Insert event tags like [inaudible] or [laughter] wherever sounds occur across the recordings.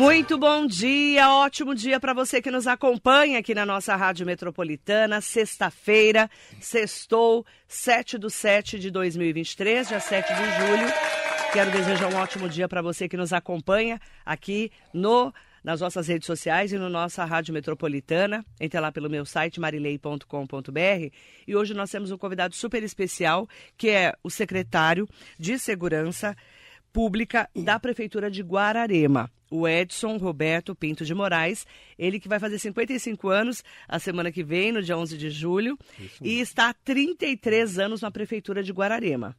Muito bom dia, ótimo dia para você que nos acompanha aqui na nossa Rádio Metropolitana. Sexta-feira, sextou, 7 do 7 de 2023, dia 7 de julho. Quero desejar um ótimo dia para você que nos acompanha aqui no nas nossas redes sociais e no nossa Rádio Metropolitana. Entre lá pelo meu site marilei.com.br. E hoje nós temos um convidado super especial, que é o secretário de Segurança Pública da Prefeitura de Guararema o Edson Roberto Pinto de Moraes, ele que vai fazer 55 anos a semana que vem, no dia 11 de julho, e está há 33 anos na Prefeitura de Guararema.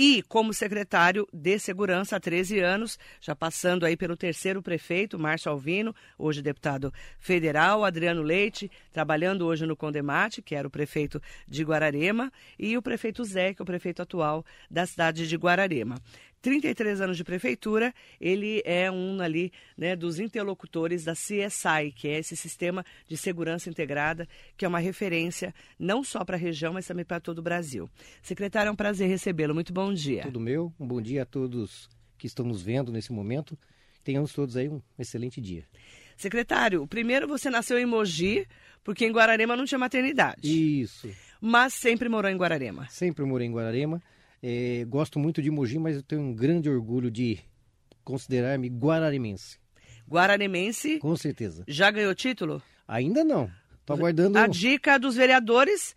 E como secretário de Segurança há 13 anos, já passando aí pelo terceiro prefeito, Márcio Alvino, hoje deputado federal, Adriano Leite, trabalhando hoje no Condemate, que era o prefeito de Guararema, e o prefeito Zé, que é o prefeito atual da cidade de Guararema. 33 anos de prefeitura, ele é um ali né, dos interlocutores da CSI, que é esse sistema de segurança integrada, que é uma referência não só para a região, mas também para todo o Brasil. Secretário, é um prazer recebê-lo. Muito bom dia. Tudo meu, um bom dia a todos que estão nos vendo nesse momento. Tenhamos todos aí um excelente dia. Secretário, primeiro você nasceu em Mogi, porque em Guararema não tinha maternidade. Isso. Mas sempre morou em Guararema. Sempre morei em Guararema. É, gosto muito de Mogi, mas eu tenho um grande orgulho de considerar-me guararimense. Guararimense? Com certeza. Já ganhou título? Ainda não. Estou aguardando. A dica dos vereadores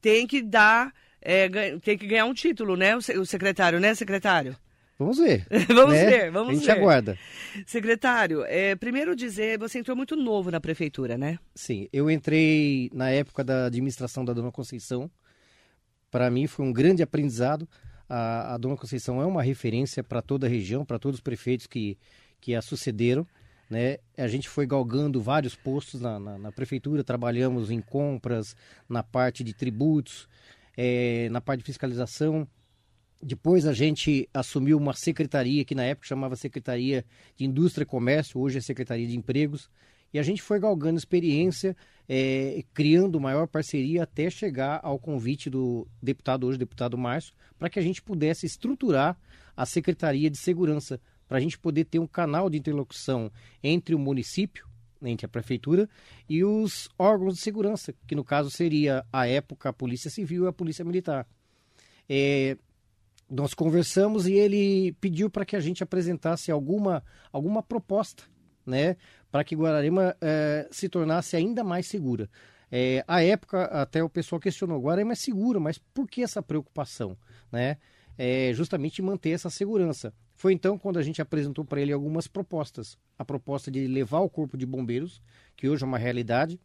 tem que dar, é, tem que ganhar um título, né? O secretário, né, secretário? Vamos ver. [laughs] vamos né? ver, vamos ver. A gente ver. aguarda. Secretário, é, primeiro dizer, você entrou muito novo na prefeitura, né? Sim, eu entrei na época da administração da Dona Conceição, para mim foi um grande aprendizado. A, a Dona Conceição é uma referência para toda a região, para todos os prefeitos que, que a sucederam. Né? A gente foi galgando vários postos na, na, na prefeitura, trabalhamos em compras, na parte de tributos, é, na parte de fiscalização. Depois a gente assumiu uma secretaria que na época chamava Secretaria de Indústria e Comércio, hoje é Secretaria de Empregos. E a gente foi galgando experiência, é, criando maior parceria até chegar ao convite do deputado, hoje deputado Márcio, para que a gente pudesse estruturar a Secretaria de Segurança, para a gente poder ter um canal de interlocução entre o município, entre a prefeitura, e os órgãos de segurança, que no caso seria, a época, a Polícia Civil e a Polícia Militar. É, nós conversamos e ele pediu para que a gente apresentasse alguma, alguma proposta né, para que Guararema é, se tornasse ainda mais segura. É, à época, até o pessoal questionou, Guararema é segura, mas por que essa preocupação? Né? É, justamente manter essa segurança. Foi então quando a gente apresentou para ele algumas propostas. A proposta de levar o corpo de bombeiros, que hoje é uma realidade.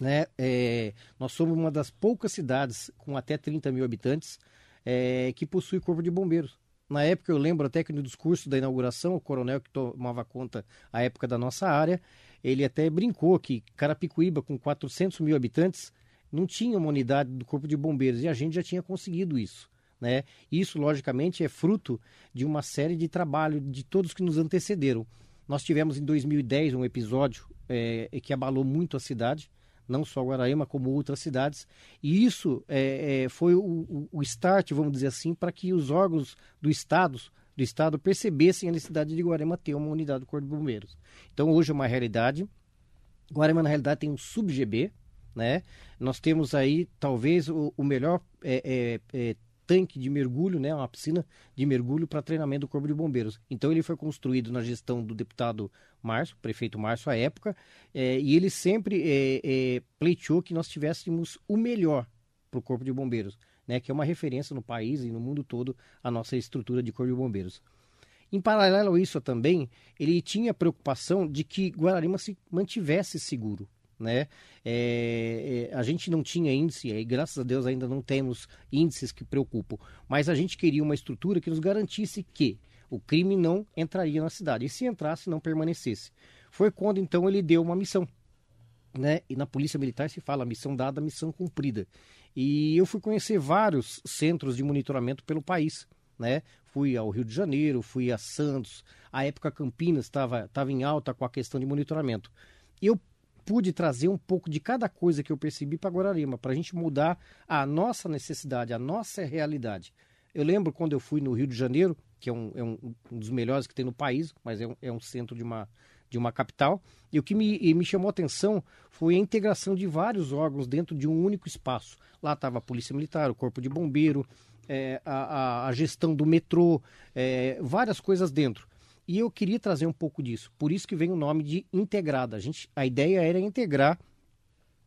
Né? É, nós somos uma das poucas cidades com até 30 mil habitantes é, que possui corpo de bombeiros. Na época, eu lembro até que no discurso da inauguração, o coronel que tomava conta à época da nossa área, ele até brincou que Carapicuíba, com 400 mil habitantes, não tinha uma unidade do Corpo de Bombeiros e a gente já tinha conseguido isso. Né? Isso, logicamente, é fruto de uma série de trabalho de todos que nos antecederam. Nós tivemos em 2010 um episódio é, que abalou muito a cidade, não só Guaraíma, como outras cidades. E isso é, é, foi o, o, start, vamos dizer assim, para que os órgãos do Estado, do Estado percebessem a necessidade de Guarema ter uma unidade do Corpo de Bombeiros. Então, hoje é uma realidade. Guarema, na realidade, tem um sub-GB, né? Nós temos aí, talvez, o, o melhor é, é, é tanque de mergulho, né, uma piscina de mergulho para treinamento do Corpo de Bombeiros. Então ele foi construído na gestão do deputado Márcio, prefeito Márcio à época, é, e ele sempre é, é, pleiteou que nós tivéssemos o melhor para o Corpo de Bombeiros, né, que é uma referência no país e no mundo todo a nossa estrutura de Corpo de Bombeiros. Em paralelo a isso também, ele tinha preocupação de que Guararema se mantivesse seguro né? É, é, a gente não tinha índice, e graças a Deus ainda não temos índices que preocupam, mas a gente queria uma estrutura que nos garantisse que o crime não entraria na cidade, e se entrasse, não permanecesse. Foi quando então ele deu uma missão. Né? E na Polícia Militar se fala missão dada, missão cumprida. E eu fui conhecer vários centros de monitoramento pelo país. Né? Fui ao Rio de Janeiro, fui a Santos, a época Campinas estava em alta com a questão de monitoramento. Eu pude trazer um pouco de cada coisa que eu percebi para Guararema, para a gente mudar a nossa necessidade, a nossa realidade. Eu lembro quando eu fui no Rio de Janeiro, que é um, é um, um dos melhores que tem no país, mas é um, é um centro de uma, de uma capital. E o que me, me chamou a atenção foi a integração de vários órgãos dentro de um único espaço. Lá estava a Polícia Militar, o Corpo de Bombeiro, é, a, a, gestão do metrô, é, várias coisas dentro. E eu queria trazer um pouco disso. Por isso que vem o nome de integrada. A, gente, a ideia era integrar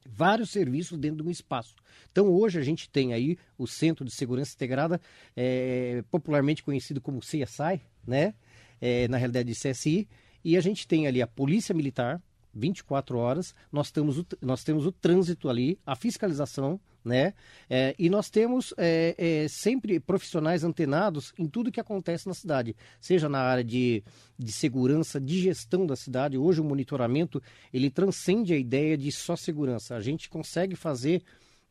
vários serviços dentro de um espaço. Então hoje a gente tem aí o Centro de Segurança Integrada, é, popularmente conhecido como CSI, né? É, na realidade CSI, e a gente tem ali a Polícia Militar, 24 horas, nós temos o, nós temos o trânsito ali, a fiscalização, né? É, e nós temos é, é, sempre profissionais antenados em tudo que acontece na cidade, seja na área de, de segurança, de gestão da cidade. Hoje o monitoramento ele transcende a ideia de só segurança. A gente consegue fazer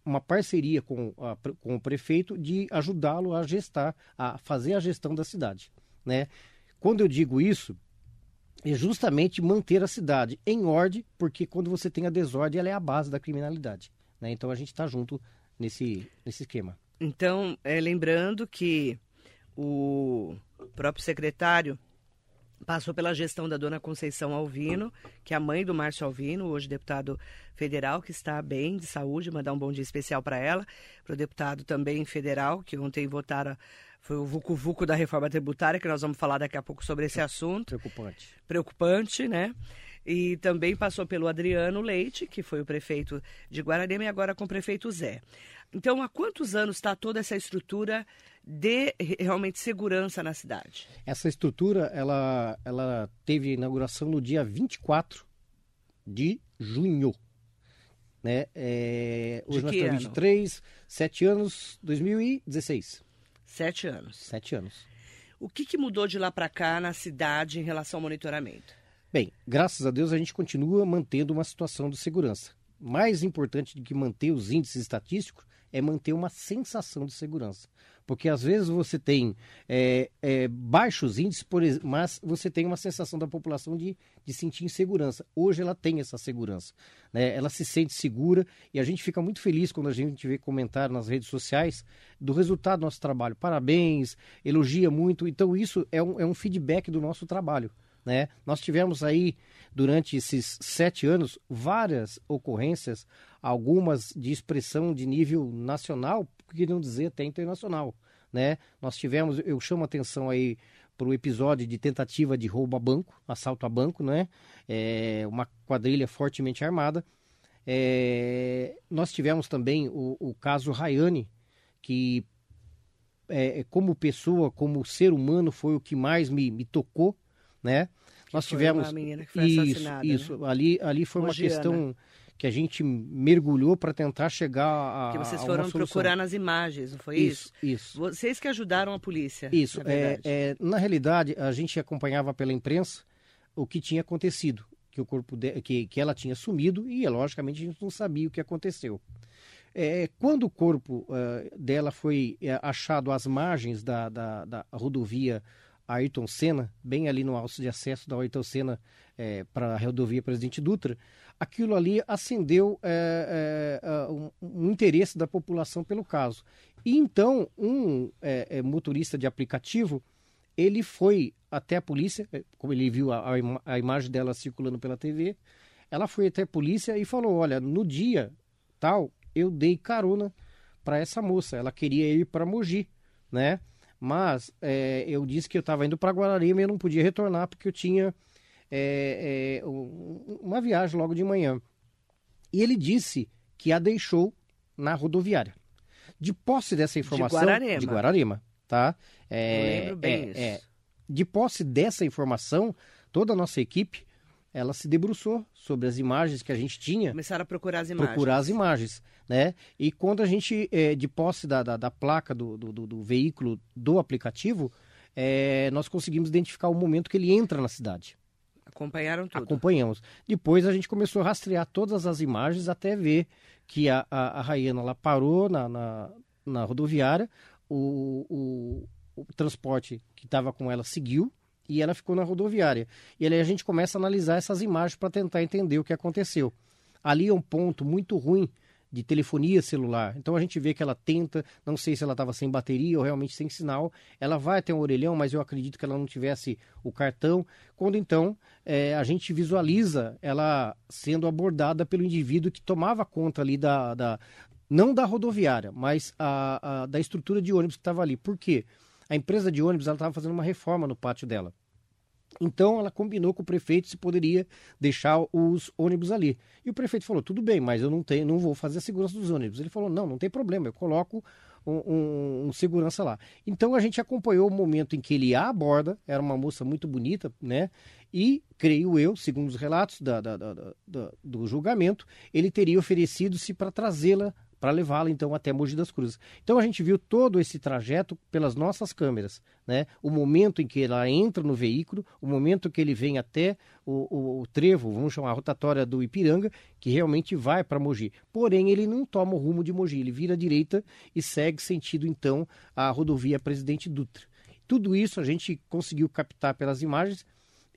uma parceria com, a, com o prefeito de ajudá-lo a gestar, a fazer a gestão da cidade, né? Quando eu digo isso, é justamente manter a cidade em ordem, porque quando você tem a desordem, ela é a base da criminalidade. Né? Então a gente está junto nesse, nesse esquema. Então, é, lembrando que o próprio secretário passou pela gestão da dona Conceição Alvino, que é a mãe do Márcio Alvino, hoje deputado federal, que está bem de saúde, mandar um bom dia especial para ela, para o deputado também federal, que ontem votaram foi o Vucu Vucu da reforma tributária, que nós vamos falar daqui a pouco sobre esse assunto. Preocupante. Preocupante, né? E também passou pelo Adriano Leite, que foi o prefeito de Guararema, e agora com o prefeito Zé. Então, há quantos anos está toda essa estrutura de realmente segurança na cidade? Essa estrutura, ela, ela teve inauguração no dia 24 de junho. Né? É, hoje nós estamos 23, 7 anos, 2016. Sete anos. Sete anos. O que, que mudou de lá para cá na cidade em relação ao monitoramento? Bem, graças a Deus a gente continua mantendo uma situação de segurança. Mais importante do que manter os índices estatísticos é manter uma sensação de segurança. Porque às vezes você tem é, é, baixos índices, mas você tem uma sensação da população de, de sentir insegurança. Hoje ela tem essa segurança. Né? Ela se sente segura e a gente fica muito feliz quando a gente vê comentário nas redes sociais do resultado do nosso trabalho. Parabéns, elogia muito. Então isso é um, é um feedback do nosso trabalho. Né? Nós tivemos aí, durante esses sete anos, várias ocorrências, algumas de expressão de nível nacional, que não dizer até internacional. Né? Nós tivemos, eu chamo a atenção aí para o episódio de tentativa de roubo a banco, assalto a banco, né? É, uma quadrilha fortemente armada. É, nós tivemos também o, o caso Rayane, que é, como pessoa, como ser humano, foi o que mais me, me tocou, né? Que Nós tivemos uma menina que foi isso, isso. Né? Ali, ali foi uma questão que a gente mergulhou para tentar chegar a. Que vocês foram procurar nas imagens, não foi isso? Isso. isso. Vocês que ajudaram a polícia. Isso. Na, é, é, na realidade, a gente acompanhava pela imprensa o que tinha acontecido, que o corpo de, que, que ela tinha sumido e, logicamente, a gente não sabia o que aconteceu. É, quando o corpo uh, dela foi uh, achado às margens da, da, da rodovia Ayrton Senna, bem ali no alto de acesso da Ayrton Senna é, para a rodovia Presidente Dutra, aquilo ali acendeu é, é, um, um, interesse da população pelo caso. E então, um é, é, motorista de aplicativo, ele foi até a polícia, é, como ele viu a, a, imagem dela circulando pela TV, ela foi até a polícia e falou, olha, no dia tal, eu dei carona para essa moça, ela queria ir para Mogi, né? Mas é, eu disse que eu estava indo para Guararema e eu não podia retornar porque eu tinha é, é, uma viagem logo de manhã. E ele disse que a deixou na rodoviária. De posse dessa informação. De Guararema. De Guararema, tá? É, eu lembro bem é, isso. É, de posse dessa informação, toda a nossa equipe ela se debruçou sobre as imagens que a gente tinha. Começaram a procurar as imagens. Procurar as imagens, né? E quando a gente, é, de posse da, da, da placa do, do, do, veículo do aplicativo, é, nós conseguimos identificar o momento que ele entra na cidade. Acompanharam tudo? Acompanhamos. Depois a gente começou a rastrear todas as imagens até ver que a, a, a Rayana ela parou na, na, na rodoviária, o, o, o transporte que estava com ela seguiu, e ela ficou na rodoviária. E aí a gente começa a analisar essas imagens para tentar entender o que aconteceu. Ali é um ponto muito ruim de telefonia celular. Então a gente vê que ela tenta, não sei se ela estava sem bateria ou realmente sem sinal. Ela vai até um orelhão, mas eu acredito que ela não tivesse o cartão. Quando então é, a gente visualiza ela sendo abordada pelo indivíduo que tomava conta ali da, da não da rodoviária, mas a, a, da estrutura de ônibus que estava ali. Por quê? A empresa de ônibus estava fazendo uma reforma no pátio dela. Então ela combinou com o prefeito se poderia deixar os ônibus ali. E o prefeito falou: tudo bem, mas eu não tenho, não vou fazer a segurança dos ônibus. Ele falou: não, não tem problema, eu coloco um, um, um, segurança lá. Então a gente acompanhou o momento em que ele aborda, era uma moça muito bonita, né? E, creio eu, segundo os relatos da, da, da, do julgamento, ele teria oferecido-se para trazê-la para levá-la então até Mogi das Cruzes. Então a gente viu todo esse trajeto pelas nossas câmeras, né? O momento em que ela entra no veículo, o momento que ele vem até o, o, o trevo, vamos chamar a rotatória do Ipiranga, que realmente vai para Mogi. Porém, ele não toma o rumo de Mogi, ele vira à direita e segue sentido então a rodovia Presidente Dutra. Tudo isso a gente conseguiu captar pelas imagens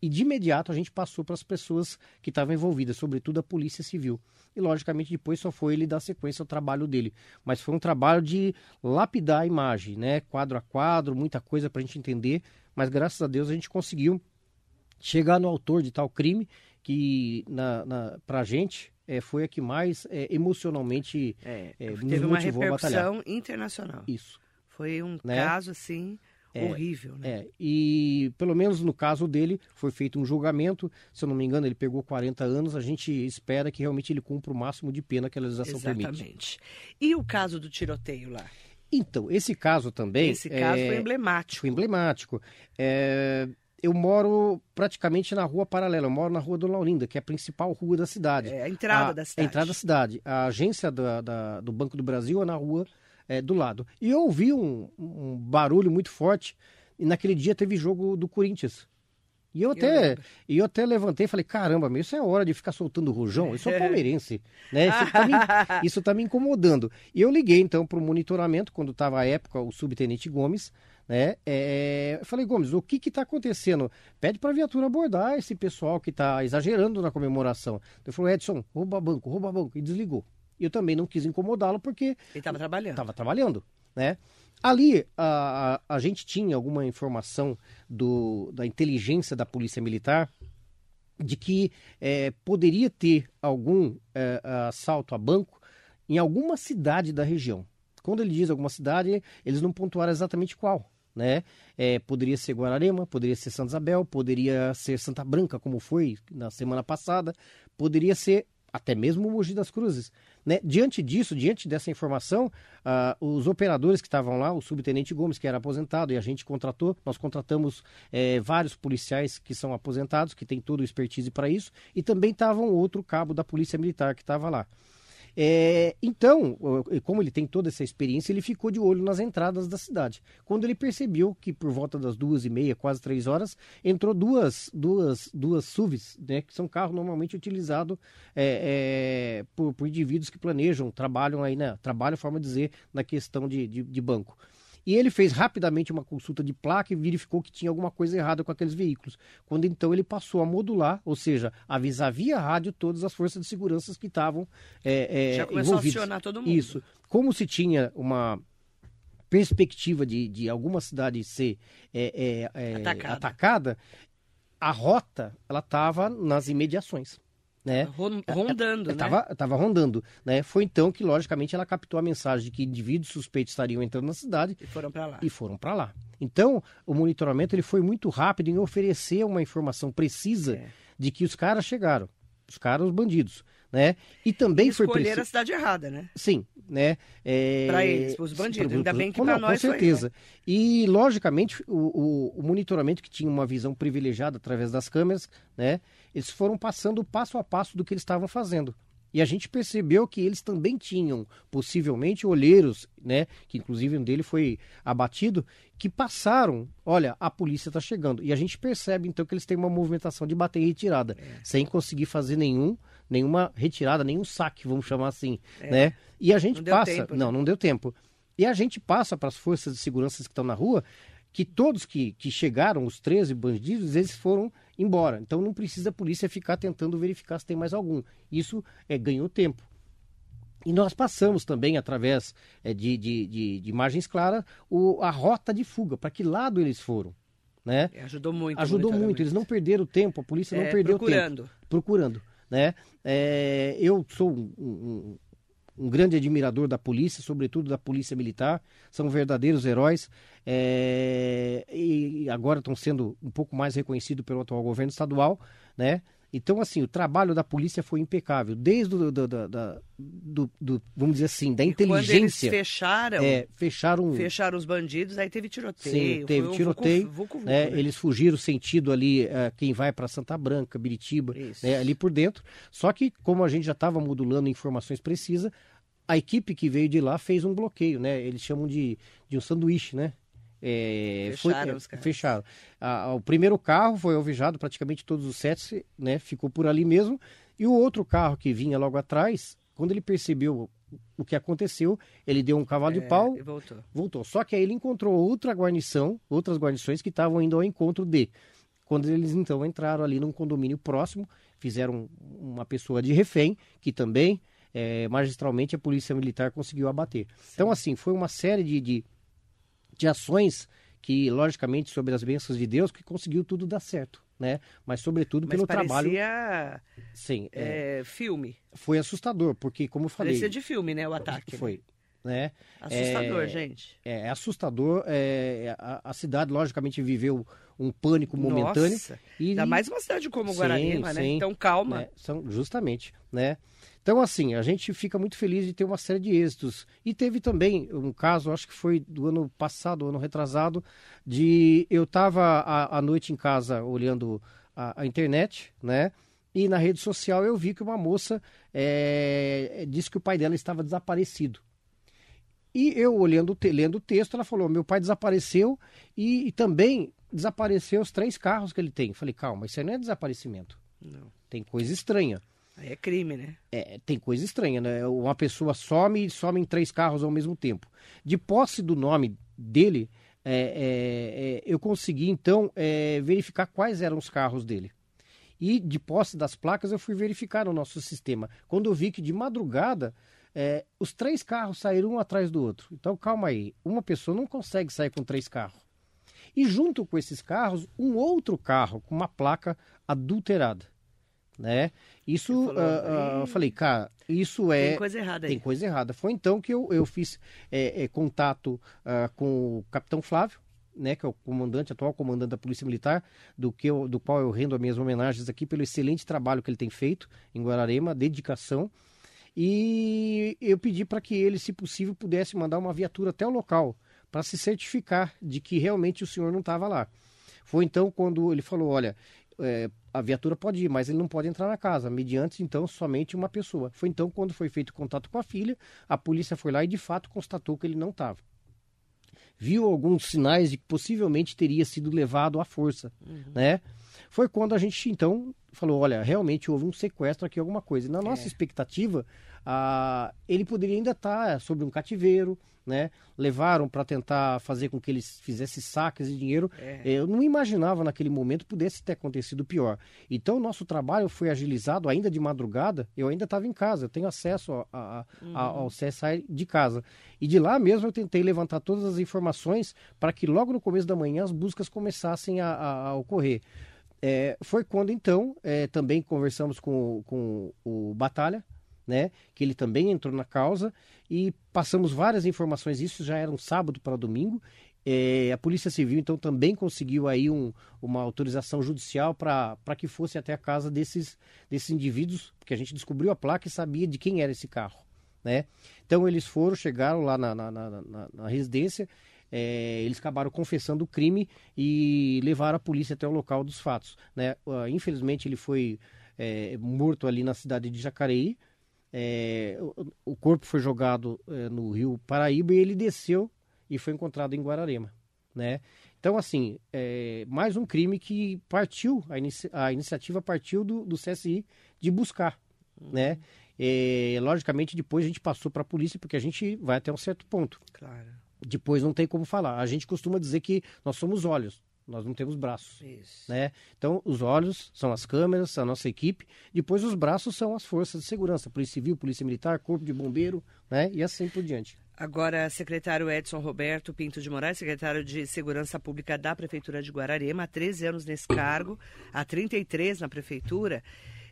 e de imediato a gente passou para as pessoas que estavam envolvidas, sobretudo a Polícia Civil. E logicamente depois só foi ele dar sequência ao trabalho dele. Mas foi um trabalho de lapidar a imagem, né? Quadro a quadro, muita coisa para a gente entender. Mas graças a Deus a gente conseguiu chegar no autor de tal crime que na, na, para a gente é, foi a que mais é, emocionalmente é, é teve uma repercussão internacional. Isso. Foi um né? caso assim é, horrível, né? É, e pelo menos no caso dele foi feito um julgamento, se eu não me engano ele pegou 40 anos, a gente espera que realmente ele cumpra o máximo de pena que a legislação Exatamente. permite. Exatamente. E o caso do tiroteio lá? Então, esse caso também... Esse caso é, foi emblemático. Foi emblemático. É, eu moro praticamente na rua paralela, eu moro na rua do Laurinda, que é a principal rua da cidade. É a entrada a, da cidade. A entrada da cidade. A agência da, da, do Banco do Brasil é na rua é, do lado. E eu ouvi um, um, barulho muito forte, e naquele dia teve jogo do Corinthians. E eu até, eu, eu até levantei e falei, caramba, meu, isso é hora de ficar soltando rojão, eu sou [laughs] palmeirense, né? Isso tá, me, isso tá me incomodando. E eu liguei então para o monitoramento, quando estava a época o subtenente Gomes, né? É, eu falei, Gomes, o que que tá acontecendo? Pede para a viatura abordar esse pessoal que está exagerando na comemoração. Ele falou, Edson, rouba banco, rouba banco, e desligou eu também não quis incomodá-lo porque. Ele estava trabalhando. Estava trabalhando, né? Ali a, a, a, gente tinha alguma informação do, da inteligência da Polícia Militar de que é, poderia ter algum é, assalto a banco em alguma cidade da região. Quando ele diz alguma cidade, eles não pontuaram exatamente qual. Né? É, poderia ser Guararema, poderia ser Santa Isabel, poderia ser Santa Branca, como foi na semana passada, poderia ser até mesmo o Mogi das Cruzes. Né? Diante disso, diante dessa informação, uh, os operadores que estavam lá, o subtenente Gomes, que era aposentado, e a gente contratou, nós contratamos é, vários policiais que são aposentados, que tem todo o expertise para isso, e também estava um outro cabo da Polícia Militar que estava lá. É, então, como ele tem toda essa experiência, ele ficou de olho nas entradas da cidade. Quando ele percebeu que por volta das duas e meia, quase três horas, entrou duas, duas, duas SUVs, né, que são carros normalmente utilizados é, é, por, por, indivíduos que planejam, trabalham aí, né, trabalham, forma de dizer, na questão de, de, de banco. E ele fez rapidamente uma consulta de placa e verificou que tinha alguma coisa errada com aqueles veículos. Quando então ele passou a modular, ou seja, avisar via rádio todas as forças de segurança que estavam é, é, Já começou envolvidas. a acionar todo mundo. Isso. Como se tinha uma perspectiva de, de alguma cidade ser é, é, é atacada. atacada, a rota ela estava nas imediações né? Rondando, é, né? Tava, tava rondando, né? Foi então que, logicamente, ela captou a mensagem de que indivíduos suspeitos estariam entrando na cidade. E foram para lá. E foram para lá. Então, o monitoramento ele foi muito rápido em oferecer uma informação precisa é. de que os caras chegaram. Os caras, os bandidos, né? E também e foi preciso... a cidade errada, né? Sim, né? É... Para eles, para os bandidos. Pra, Ainda bem que para nós Com certeza. Foi, né? E, logicamente, o, o, o monitoramento que tinha uma visão privilegiada através das câmeras, né? eles foram passando passo a passo do que eles estavam fazendo. E a gente percebeu que eles também tinham, possivelmente, olheiros, né? Que inclusive um dele foi abatido, que passaram, olha, a polícia está chegando. E a gente percebe, então, que eles têm uma movimentação de bater e retirada, é. sem conseguir fazer nenhum, nenhuma retirada, nenhum saque, vamos chamar assim, é. né? E a gente não passa. Tempo, não, né? não deu tempo. E a gente passa para as forças de segurança que estão na rua que todos que, que chegaram, os 13 bandidos, eles foram embora. Então não precisa a polícia ficar tentando verificar se tem mais algum. Isso é, ganhou tempo. E nós passamos também, através é, de, de, de, de imagens claras, o, a rota de fuga, para que lado eles foram. Né? É, ajudou muito. Ajudou muito, eles não perderam tempo, a polícia não É, perdeu procurando. tempo. Procurando. Né? É, eu sou um, um- um grande admirador da polícia, sobretudo da polícia militar, são verdadeiros heróis é, e agora estão sendo um pouco mais reconhecidos pelo atual governo estadual, né? Então, assim, o trabalho da polícia foi impecável, desde o, do, do- do- do- vamos dizer assim, da E Quando eles inteligência. fecharam, É, fecharam fecharam os bandidos, aí teve tiroteio. Sim, teve tiroteio, vucu- vucu-vucu, né? né? Eles fugiram sentido ali, eh, quem vai para Santa Branca, Biritiba, né, ali por dentro. Só que, como a gente já estava modulando informações precisas, a equipe que veio de lá fez um bloqueio, né? Eles chamam de, de um sanduíche, né? É, Fecharam é, carros. fecharam. A- o primeiro carro foi alvejado, praticamente todos os sete, né? Ficou por ali mesmo. E o outro carro que vinha logo atrás, quando ele percebeu o que aconteceu, ele deu um cavalo de É, pau, e voltou. voltou. Só que aí ele encontrou outra guarnição, outras guarnições que estavam indo ao encontro de. Quando eles então entraram ali num condomínio próximo, fizeram uma pessoa de refém, que também, eh, magistralmente, a polícia militar conseguiu abater. Então, assim, foi uma série de, de, de ações que, logicamente, sobre as bênçãos de Deus, que conseguiu tudo dar certo, né? Mas, sobretudo, Mas pelo trabalho. Sim, é, é, filme. foi assustador, porque, como eu falei. Parecia de filme, né? O ataque. Foi, né? Assustador, É, gente. É assustador. é, a, a cidade, logicamente, viveu um pânico momentâneo. Nossa. E, Ainda mais uma cidade como Sim, Guararema, né? Então calma. né, são, justamente, né? Então, assim, a gente fica muito feliz de ter uma série de êxitos. E teve também um caso, acho que foi do ano passado, ano retrasado, de eu estava à noite em casa olhando a, a internet, né? E na rede social eu vi que uma moça é, disse que o pai dela estava desaparecido. E eu olhando, lendo o texto, ela falou: meu pai desapareceu e, e também desapareceu os três carros que ele tem. Eu falei, calma, isso aí não é desaparecimento. Não. Tem coisa estranha. Aí é crime, né? É, tem coisa estranha, né? Uma pessoa some e some em três carros ao mesmo tempo. De posse do nome dele, é, é, é, eu consegui então é, verificar quais eram os carros dele. E de posse das placas, eu fui verificar no nosso sistema. Quando eu vi que de madrugada é, os três carros saíram um atrás do outro. Então, calma aí. Uma pessoa não consegue sair com três carros. E junto com esses carros, um outro carro com uma placa adulterada. Né? Isso, falou, ah, ah, eu falei, cara, isso é. Tem coisa errada aí. Tem coisa errada. Foi então que eu, eu fiz é, é, contato ah, com o capitão Flávio, né, que é o comandante, atual comandante da Polícia Militar, do, que eu, do qual eu rendo as minhas homenagens aqui pelo excelente trabalho que ele tem feito em Guararema, dedicação. E eu pedi para que ele, se possível, pudesse mandar uma viatura até o local para se certificar de que realmente o senhor não estava lá. Foi então quando ele falou: olha, é, a viatura pode ir, mas ele não pode entrar na casa, mediante então somente uma pessoa. Foi então quando foi feito contato com a filha, a polícia foi lá e de fato constatou que ele não estava. Viu alguns sinais de que possivelmente teria sido levado à força, né? Foi quando a gente então falou, olha, realmente houve um sequestro aqui, alguma coisa. E na nossa É. expectativa, ah, ele poderia ainda estar sobre um cativeiro, né? Levaram para tentar fazer com que eles fizessem saques de dinheiro. É. Eu não imaginava naquele momento pudesse ter acontecido pior. Então, o nosso trabalho foi agilizado ainda de madrugada. Eu ainda estava em casa, eu tenho acesso a- a- a- ao CSI de casa. E de lá mesmo eu tentei levantar todas as informações para que logo no começo da manhã as buscas começassem a ocorrer. É, foi quando então é, também conversamos com, com o Batalha, né, que ele também entrou na causa e passamos várias informações. Isso já era um sábado para domingo. É, a Polícia Civil então também conseguiu aí um- uma autorização judicial para que fosse até a casa desses, desses indivíduos, porque a gente descobriu a placa e sabia de quem era esse carro. Né? Então eles foram, chegaram lá na, na, na- na- residência, é, eles acabaram confessando o crime e levaram a polícia até o local dos fatos. Né? Ah, infelizmente ele foi é, morto ali na cidade de Jacareí. É, o, o corpo foi jogado é, no rio Paraíba e ele desceu e foi encontrado em Guararema. Né? Então, assim, é, mais um crime que partiu, a, inici- a iniciativa partiu do, do CSI de buscar. Né? É, logicamente, depois a gente passou para a polícia, porque a gente vai até um certo ponto. Claro. Depois não tem como falar. A gente costuma dizer que nós somos olhos. Nós não temos braços. Isso. Né? Então, os olhos são as câmeras, a nossa equipe, depois os braços são as forças de segurança, Polícia Civil, Polícia Militar, Corpo de Bombeiro, né? e assim por diante. Agora, secretário Edson Roberto Pinto de Moraes, secretário de Segurança Pública da Prefeitura de Guararema, há 13 anos nesse cargo, há 33 na Prefeitura.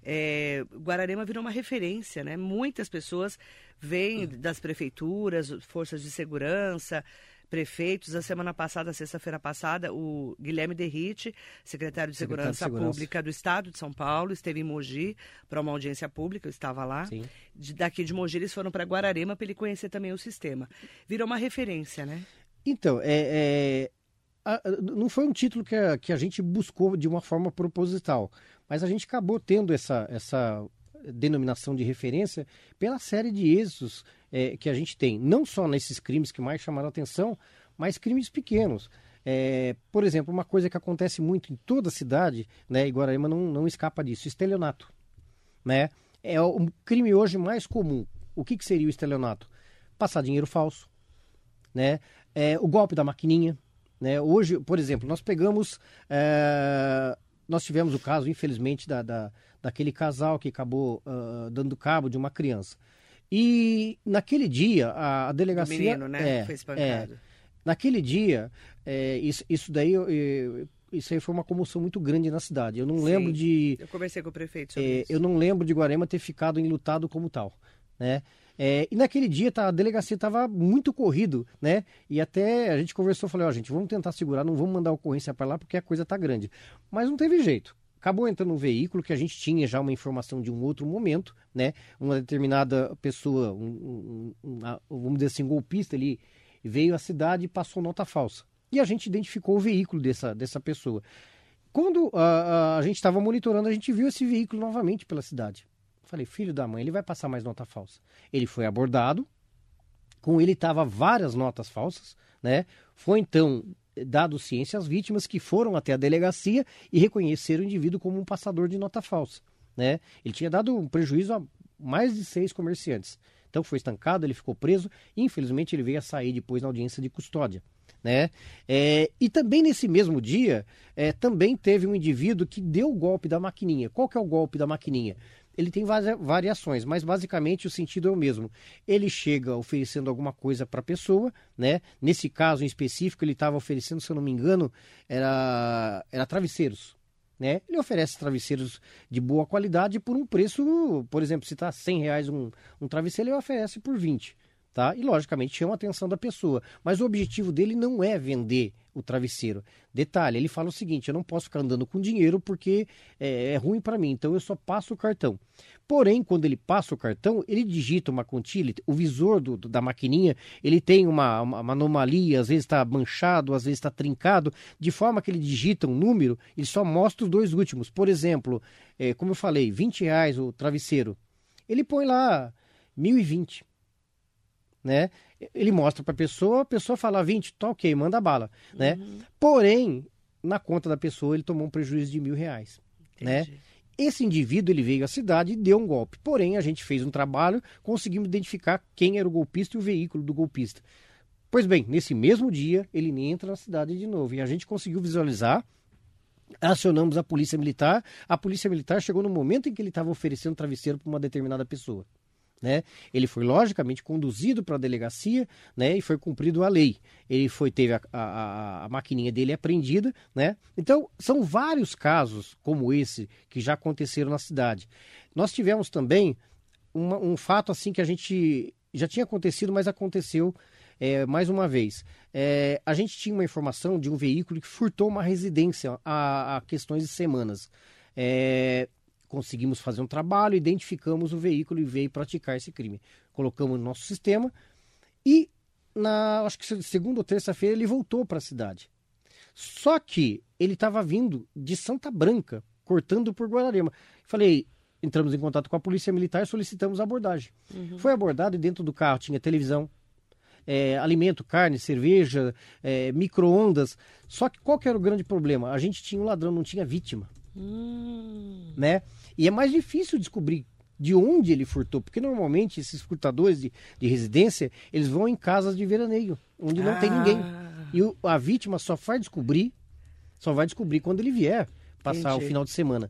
É, Guararema virou uma referência, né? Muitas pessoas vêm das prefeituras, forças de segurança, prefeitos. A semana passada, sexta-feira passada, o Guilherme Derrite, secretário de Segurança, secretário de Segurança, Pública do Estado de São Paulo, esteve em Mogi para uma audiência pública, eu estava lá. De, daqui de Mogi eles foram para Guararema para ele conhecer também o sistema. Virou uma referência, né? Então, é, é, a, não foi um título que a, que a gente buscou de uma forma proposital, mas a gente acabou tendo essa, essa denominação de referência pela série de êxitos é, que a gente tem, não só nesses crimes que mais chamaram atenção, mas crimes pequenos. É, por exemplo, uma coisa que acontece muito em toda a cidade, né, e Guararema não, não escapa disso, estelionato. Né? É o crime hoje mais comum. O que, que seria o estelionato? Passar dinheiro falso, né? É, o golpe da maquininha, né? Hoje, por exemplo, nós pegamos, é, nós tivemos o caso, infelizmente, da, da daquele casal que acabou uh, dando cabo de uma criança. E naquele dia, a, a delegacia. O menino, né? É, foi espancado. É, naquele dia, é, isso, isso daí. Eu, isso aí foi uma comoção muito grande na cidade. Eu não Sim, lembro de. Eu conversei com o prefeito sobre é, isso. Eu não lembro de Guarema ter ficado enlutado como tal, né? É, e naquele dia tá, a delegacia estava muito corrido, né? E até a gente conversou, falei, ó, oh, gente, vamos tentar segurar, não vamos mandar ocorrência para lá porque a coisa tá grande. Mas não teve jeito acabou entrando um veículo que a gente tinha já uma informação de um outro momento, né? Uma determinada pessoa, um, um, vamos dizer assim, golpista ali, veio à cidade e passou nota falsa. E a gente identificou o veículo dessa, dessa pessoa. Quando a, a, a gente estava monitorando, a gente viu esse veículo novamente pela cidade. Falei, filho da mãe, ele vai passar mais nota falsa. Ele foi abordado, com ele estava várias notas falsas, né? Foi então dado ciência às vítimas que foram até a delegacia e reconheceram o indivíduo como um passador de nota falsa. Né? Ele tinha dado um prejuízo a mais de seis comerciantes. Então foi estancado, ele ficou preso e infelizmente ele veio a sair depois na audiência de custódia. Né? É, e também nesse mesmo dia, é, também teve um indivíduo que deu o golpe da maquininha. Qual que é o golpe da maquininha? Ele tem variações, mas basicamente o sentido é o mesmo. Ele chega oferecendo alguma coisa para a pessoa, né? Nesse caso em específico, ele estava oferecendo, se eu não me engano, era, era travesseiros. Né? Ele oferece travesseiros de boa qualidade por um preço, por exemplo, se está 100 reais um, um travesseiro, ele oferece por 20 tá? E logicamente chama a atenção da pessoa. Mas o objetivo dele não é vender o travesseiro. Detalhe, ele fala o seguinte: eu não posso ficar andando com dinheiro porque é, é ruim para mim, então eu só passo o cartão. Porém, quando ele passa o cartão, ele digita uma quantia, o visor do, da maquininha, ele tem uma, uma, uma anomalia, às vezes está manchado, às vezes está trincado, de forma que ele digita um número, ele só mostra os dois últimos. Por exemplo, é, como eu falei, 20 reais o travesseiro. Ele põe lá 1020 né? Ele mostra para a pessoa, a pessoa fala 20, tá ok, manda bala, né? uhum. né? Porém, na conta da pessoa ele tomou um prejuízo de mil reais, né? Entendi. né? Esse indivíduo ele veio à cidade e deu um golpe. Porém, a gente fez um trabalho, conseguimos identificar quem era o golpista e o veículo do golpista. Pois bem, nesse mesmo dia ele entra na cidade de novo e a gente conseguiu visualizar acionamos a polícia militar. A polícia militar chegou no momento em que ele estava oferecendo travesseiro para uma determinada pessoa. Né? Ele foi logicamente conduzido para a delegacia, né? E foi cumprido a lei. Ele foi teve a, a, a maquininha dele apreendida, né? Então são vários casos como esse que já aconteceram na cidade. Nós tivemos também uma, um fato assim que a gente já tinha acontecido, mas aconteceu é, mais uma vez. É, a gente tinha uma informação de um veículo que furtou uma residência há, há questões de semanas. É, conseguimos fazer um trabalho, identificamos o veículo e veio praticar esse crime. Colocamos no nosso sistema e na acho que segunda ou terça-feira ele voltou para a cidade. Só que ele estava vindo de Santa Branca, cortando por Guararema. Falei, entramos em contato com a polícia militar, solicitamos a abordagem. Uhum. Foi abordado e dentro do carro tinha televisão, é, alimento, carne, cerveja, é, micro-ondas. Só que qual que era o grande problema? A gente tinha um ladrão, não tinha vítima. Hum. Né? E é mais difícil descobrir de onde ele furtou, porque normalmente esses furtadores de, de residência, eles vão em casas de veraneio, onde não ah. tem ninguém. E o, a vítima só vai descobrir Só vai descobrir quando ele vier passar Entendi. o final de semana.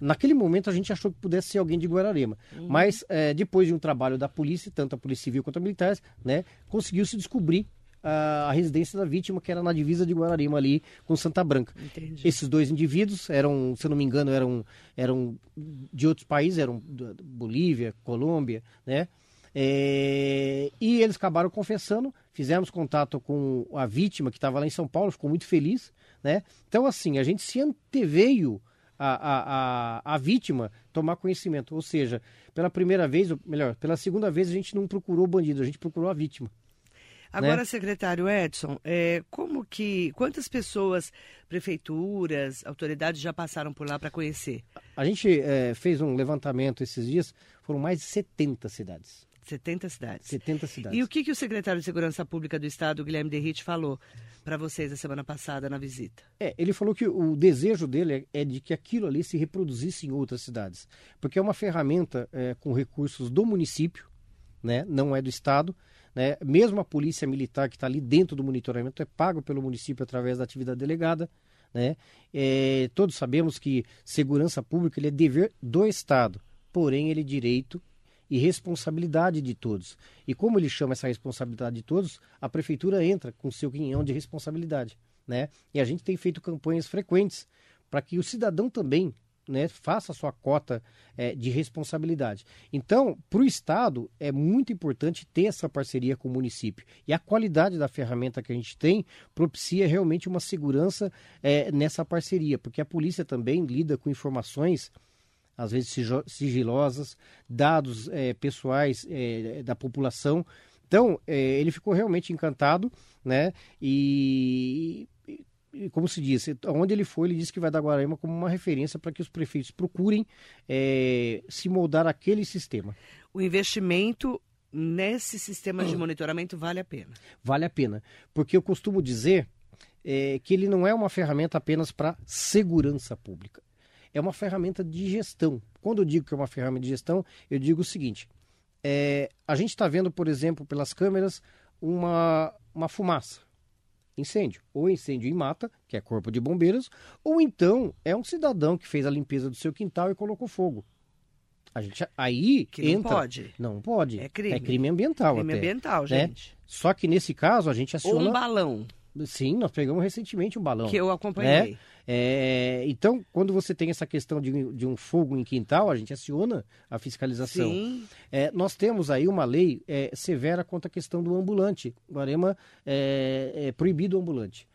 Naquele momento a gente achou que pudesse ser alguém de Guararema, Uhum. mas é, depois de um trabalho da polícia, tanto a polícia civil quanto a militares, né, conseguiu-se descobrir a, a residência da vítima, que era na divisa de Guararema ali com Santa Branca. Entendi. Esses dois indivíduos eram, se eu não me engano, eram, eram de outros países, eram Bolívia, Colômbia, né? É, e eles acabaram confessando, fizemos contato com a vítima que estava lá em São Paulo, ficou muito feliz, né? Então, assim, a gente se anteveio a, a, a, a vítima tomar conhecimento, ou seja, pela primeira vez, ou melhor, pela segunda vez a gente não procurou o bandido, a gente procurou a vítima. Agora, né? secretário Edson, é, como que quantas pessoas, prefeituras, autoridades já passaram por lá para conhecer? A gente é, fez um levantamento esses dias, foram mais de 70 cidades. 70 cidades. 70 cidades. E o que, que o secretário de Segurança Pública do Estado, Guilherme Derrite, falou para vocês a semana passada na visita? É, ele falou que o desejo dele é, é de que aquilo ali se reproduzisse em outras cidades, porque é uma ferramenta é, com recursos do município, né, não é do Estado. Né, mesmo a polícia militar que está ali dentro do monitoramento é pago pelo município através da atividade delegada. Né? É, todos sabemos que segurança pública ele é dever do Estado, porém ele é direito e responsabilidade de todos. E como ele chama essa responsabilidade de todos, a prefeitura entra com seu quinhão de responsabilidade, né? E a gente tem feito campanhas frequentes para que o cidadão também né, faça a sua cota é, de responsabilidade. Então, para o Estado, é muito importante ter essa parceria com o município. E a qualidade da ferramenta que a gente tem propicia realmente uma segurança é, nessa parceria, porque a polícia também lida com informações às vezes sigilosas, dados eh, pessoais eh, da população. Então, eh, ele ficou realmente encantado, né? E como se diz, onde ele foi, ele disse que vai dar Guararema como uma referência para que os prefeitos procurem eh, se moldar aquele sistema. O investimento nesse sistema de monitoramento vale a pena. Vale a pena, porque eu costumo dizer eh, que ele não é uma ferramenta apenas para segurança pública. É uma ferramenta de gestão. Quando eu digo que é uma ferramenta de gestão, eu digo o seguinte: eh, a gente está vendo, por exemplo, pelas câmeras, uma, uma fumaça. Incêndio. Ou incêndio em mata, que é corpo de bombeiros, ou então é um cidadão que fez a limpeza do seu quintal e colocou fogo. A gente aí Que não entra. pode. Não pode. É crime. É crime ambiental Crime até. ambiental, né? gente. Só que nesse caso a gente Ou aciona. um balão, Sim, nós pegamos recentemente um balão. que eu acompanhei. É, então, quando você tem essa questão de, de um fogo em quintal, a gente aciona a fiscalização. Sim, É, nós temos aí uma lei é, severa contra a questão do ambulante. Guarema é, é proibido o ambulante.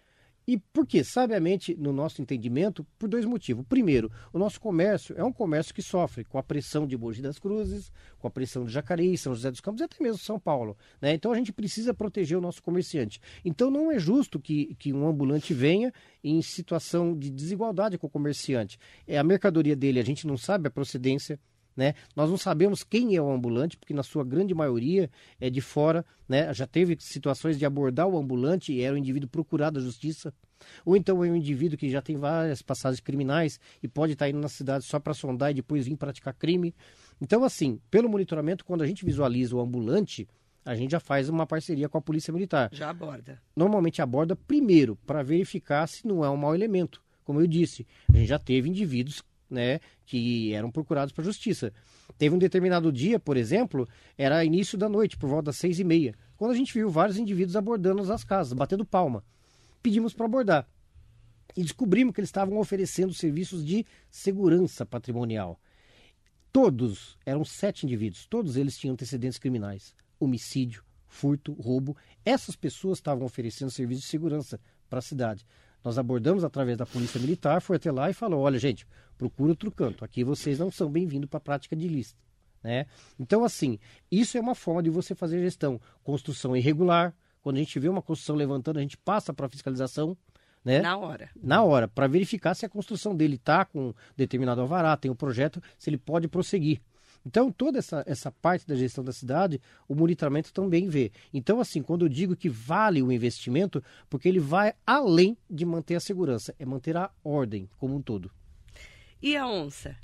E por quê? Sabiamente, no nosso entendimento, por dois motivos. Primeiro, o nosso comércio é um comércio que sofre com a pressão de Mogi das Cruzes, com a pressão de Jacareí, São José dos Campos e até mesmo São Paulo. né? Então a gente precisa proteger o nosso comerciante. Então não é justo que, que um ambulante venha em situação de desigualdade com o comerciante. É a mercadoria dele, a gente não sabe a procedência, né? Nós não sabemos quem é o ambulante, porque na sua grande maioria é de fora, né? Já teve situações de abordar o ambulante e era um indivíduo procurado da justiça, ou então é um indivíduo que já tem várias passagens criminais e pode estar indo na cidade só para sondar e depois vir praticar crime. Então, assim, pelo monitoramento, quando a gente visualiza o ambulante, a gente já faz uma parceria com a Polícia Militar já aborda. normalmente aborda primeiro para verificar se não é um mau elemento. Como eu disse, a gente já teve indivíduos né, que eram procurados para a justiça. Teve um determinado dia, por exemplo, era início da noite, por volta das seis e meia, quando a gente viu vários indivíduos abordando as casas, batendo palma. Pedimos para abordar. E descobrimos que eles estavam oferecendo serviços de segurança patrimonial. Todos, eram sete indivíduos, todos eles tinham antecedentes criminais. Homicídio, furto, roubo. Essas pessoas estavam oferecendo serviço de segurança para a cidade. Nós abordamos através da polícia militar, foi até lá e falou: olha, gente, procura outro canto. Aqui vocês não são bem-vindos para a prática de ilícita. Né? Então, assim, isso é uma forma de você fazer gestão. Construção irregular. Quando a gente vê uma construção levantando, a gente passa para a fiscalização. Né? Na hora. na hora, para verificar se a construção dele está com determinado alvará, tem um projeto, se ele pode prosseguir. Então, toda essa, essa parte da gestão da cidade, o monitoramento também vê. Então, assim, quando eu digo que vale o investimento, porque ele vai além de manter a segurança, é manter a ordem como um todo. E a onça?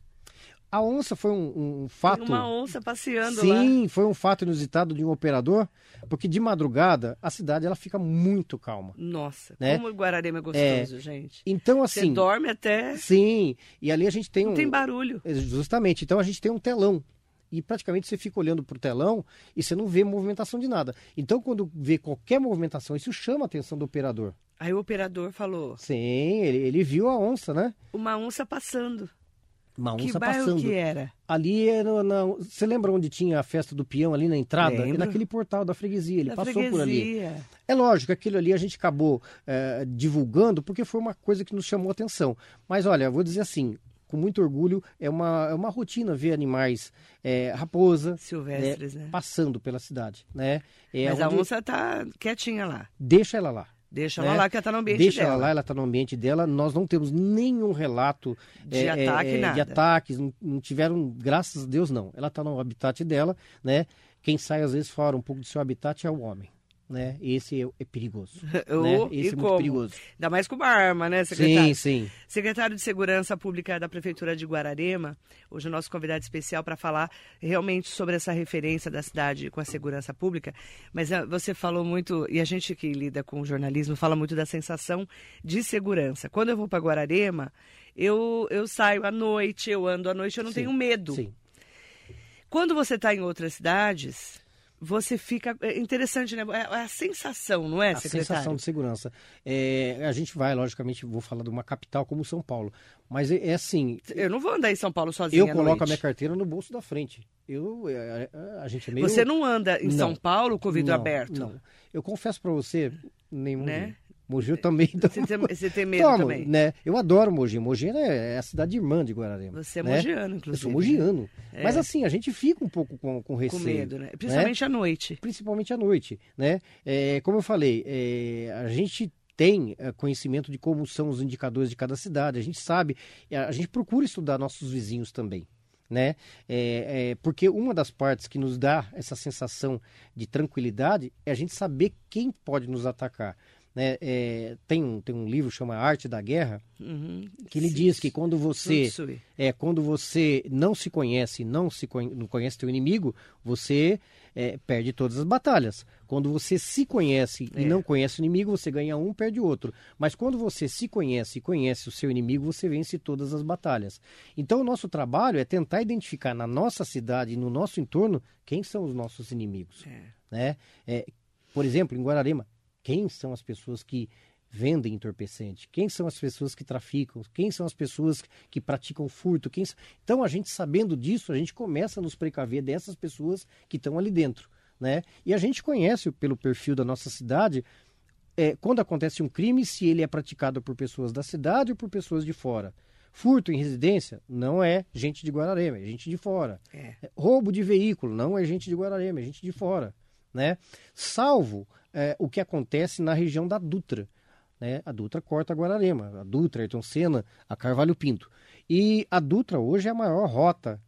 A onça foi um, um fato. Uma onça passeando Sim, lá. Sim, foi um fato inusitado de um operador, porque de madrugada a cidade ela fica muito calma. Nossa, né? como o Guararema é gostoso, é, gente. Então assim. Você dorme até. Sim, e ali a gente tem Não um. tem barulho. Justamente. Então a gente tem um telão e praticamente você fica olhando para o telão e você não vê movimentação de nada. Então, quando vê qualquer movimentação, isso chama a atenção do operador. Aí o operador falou. Sim, ele, ele viu a onça, né? Uma onça passando. Uma onça que passando. que era? Ali no, no, Você lembra onde tinha a festa do peão ali na entrada? Lembro. Naquele portal da freguesia. Ele Da passou freguesia. por ali. É lógico, aquilo ali a gente acabou é, divulgando porque foi uma coisa que nos chamou a atenção. Mas olha, vou dizer assim, com muito orgulho, é uma, é uma rotina ver animais é, raposa silvestres, né, né? passando pela cidade, né? É Mas a onde- onça tá quietinha lá. deixa ela lá. Deixa né? ela lá que ela tá no ambiente Deixa dela. ela lá, ela está no ambiente dela. Nós não temos nenhum relato De é, ataque, é, nada. de ataques, não, não tiveram, graças a Deus, não. Ela está no habitat dela, né? Quem sai às vezes fora um pouco do seu habitat é o homem, né? Esse é, é perigoso. [laughs] Né? Esse é muito como? perigoso. Ainda mais com uma arma, né, secretário? Sim, sim. Secretário de Segurança Pública da Prefeitura de Guararema, hoje o nosso convidado especial para falar realmente sobre essa referência da cidade com a segurança pública. Mas ah, você falou muito, e a gente que lida com jornalismo fala muito da sensação de segurança. Quando eu vou para Guararema, eu, eu saio à noite, eu ando à noite, eu não Sim, tenho medo. Sim. Quando você está em outras cidades, você fica. É interessante, né? É a sensação, não é, A secretário? sensação de segurança. É, a gente vai, logicamente, vou falar de uma capital como São Paulo. Mas é, é assim, Eu não vou andar em São Paulo sozinho. eu coloco a noite. minha carteira no bolso da frente. Eu, é, é, a gente é meio... Você não anda em São Não. Paulo com o vidro Não, aberto? Não. Eu confesso pra você, Mogi. Né? Mogi eu também. Então... Você tem, você tem medo Tomo, também? né? Eu adoro Mogi. Mogi é, é a cidade irmã de Guararema. Você é né? mogiano, Eu inclusive. sou mogiano. É. Mas assim, a gente fica um pouco com, com Com receio. medo, né? Principalmente à noite. Principalmente à noite, né? É, como eu falei, é, a gente tem é, conhecimento de como são os indicadores de cada cidade. A gente sabe, é, a gente procura estudar nossos vizinhos também. Né? É, é, porque uma das partes que nos dá essa sensação de tranquilidade é a gente saber quem pode nos atacar. Né? É, tem, um, tem um livro que chama Arte da Guerra Uhum. que ele Sim. diz que quando você é quando você não se conhece, não se conhe- não conhece teu inimigo, você é, perde todas as batalhas. Quando você se conhece e É. não conhece o inimigo, você ganha um, perde outro. Mas quando você se conhece e conhece o seu inimigo, você vence todas as batalhas. Então, o nosso trabalho é tentar identificar na nossa cidade e no nosso entorno quem são os nossos inimigos. É. Né? É, por exemplo, em Guararema, quem são as pessoas que vendem entorpecente? Quem são as pessoas que traficam? Quem são as pessoas que praticam furto? Quem... Então, a gente sabendo disso, a gente começa a nos precaver dessas pessoas que estão ali dentro. Né? E a gente conhece pelo perfil da nossa cidade é, quando acontece um crime, se ele é praticado por pessoas da cidade ou por pessoas de fora. Furto em residência não é gente de Guararema, é gente de fora. É, Roubo de veículo não é gente de Guararema, é gente de fora. Né? Salvo é, o que acontece na região da Dutra. Né? A Dutra corta Guararema, a Dutra, Ayrton Senna, a Carvalho Pinto. E a Dutra hoje é a maior rota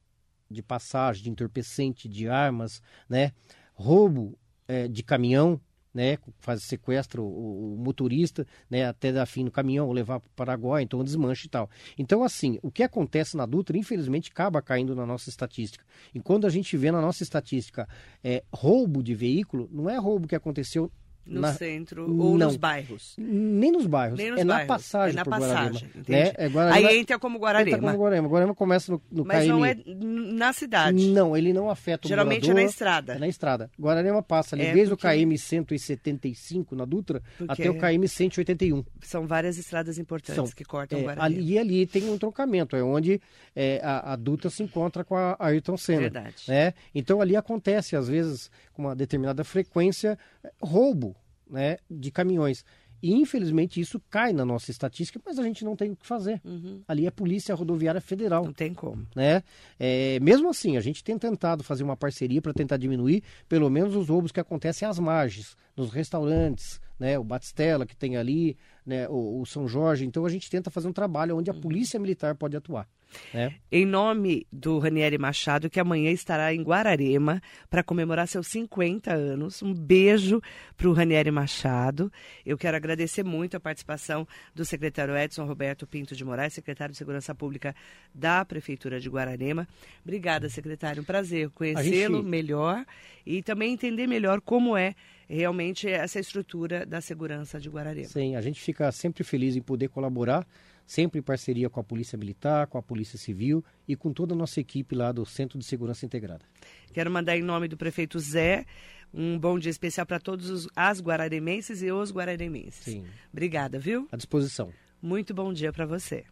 de passagem de entorpecente, de armas, né? roubo é, de caminhão, né? faz sequestra o, o motorista, né? até dar fim no caminhão, levar para o Paraguai, então desmanche e tal. Então, assim, o que acontece na Dutra, infelizmente, acaba caindo na nossa estatística. E quando a gente vê na nossa estatística é, roubo de veículo, não é roubo que aconteceu No na- centro ou Não. nos bairros. nem nos bairros, Nem nos é na bairros, passagem é na passagem. Né? É Guararema, Aí entra como Guararema. entra como Guararema. Guararema começa no, no Mas KM. não é na cidade. Não, ele não afeta o Geralmente é morador. na estrada. É na estrada. Guararema passa ali É, desde porque- o KM 175 na Dutra Porque- até o KM 181. São várias estradas importantes São. que cortam É, Guararema. ali, e ali tem um troncamento, é onde é, a, a Dutra se encontra com a Ayrton Senna. Verdade. né? Então ali acontece, às vezes, com uma determinada frequência, é, roubo né, de caminhões. E infelizmente isso cai na nossa estatística, mas a gente não tem o que fazer. Uhum. Ali é Polícia Rodoviária Federal Não tem como. né? É, mesmo assim, a gente tem tentado fazer uma parceria para tentar diminuir, pelo menos, os roubos que acontecem às margens, nos restaurantes, né, o Batistela que tem ali, né, o, o São Jorge. Então a gente tenta fazer um trabalho onde a polícia militar pode atuar. É. Em nome do Ranieri Machado, que amanhã estará em Guararema para comemorar seus 50 anos. Um beijo para o Ranieri Machado. Eu quero agradecer muito a participação do secretário Edson Roberto Pinto de Moraes, secretário de Segurança Pública da Prefeitura de Guararema. Obrigada, secretário. Um prazer conhecê-lo gente... melhor e também entender melhor como é realmente essa estrutura da segurança de Guararema. Sim, a gente fica sempre feliz em poder colaborar sempre em parceria com a Polícia Militar, com a Polícia Civil e com toda a nossa equipe lá do Centro de Segurança Integrada. Quero mandar em nome do prefeito Zé um bom dia especial para todos os, as guararemenses e os guararemenses. Sim. Obrigada, viu? À disposição. Muito bom dia para você.